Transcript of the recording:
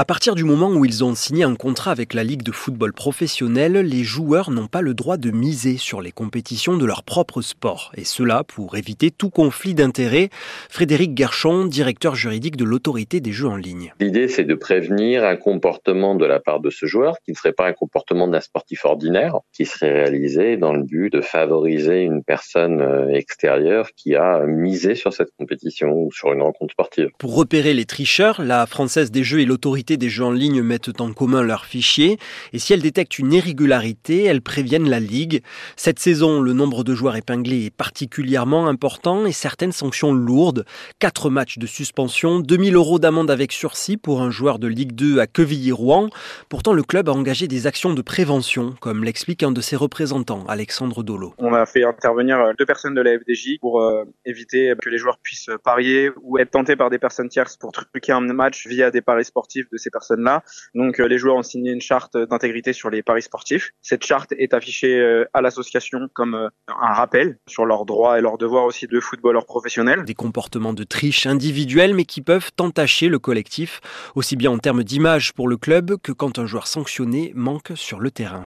À partir du moment où ils ont signé un contrat avec la Ligue de football professionnel, les joueurs n'ont pas le droit de miser sur les compétitions de leur propre sport. Et cela pour éviter tout conflit d'intérêts. Frédéric Gerchon, directeur juridique de l'autorité des jeux en ligne. L'idée, c'est de prévenir un comportement de la part de ce joueur qui ne serait pas un comportement d'un sportif ordinaire, qui serait réalisé dans le but de favoriser une personne euh, extérieure qui a misé sur cette compétition ou sur une rencontre sportive. Pour repérer les tricheurs, la Française des Jeux et l'autorité des jeux en ligne mettent en commun leurs fichiers et si elles détectent une irrégularité, elles préviennent la Ligue. Cette saison, le nombre de joueurs épinglés est particulièrement important et certaines sanctions lourdes. Quatre matchs de suspension, 2000 euros d'amende avec sursis pour un joueur de Ligue 2 à Quevilly-Rouen. Pourtant, le club a engagé des actions de prévention, comme l'explique un de ses représentants, Alexandre Dolo. On a fait intervenir deux personnes de la FDJ pour euh, éviter que les joueurs puissent parier ou être tentés par des personnes tierces pour truquer un match via des paris sportifs ces personnes-là. Donc euh, les joueurs ont signé une charte d'intégrité sur les paris sportifs. Cette charte est affichée euh, à l'association comme euh, un rappel sur leurs droits et leurs devoirs aussi de footballeurs professionnels. Des comportements de triche individuels mais qui peuvent entacher le collectif, aussi bien en termes d'image pour le club que quand un joueur sanctionné manque sur le terrain.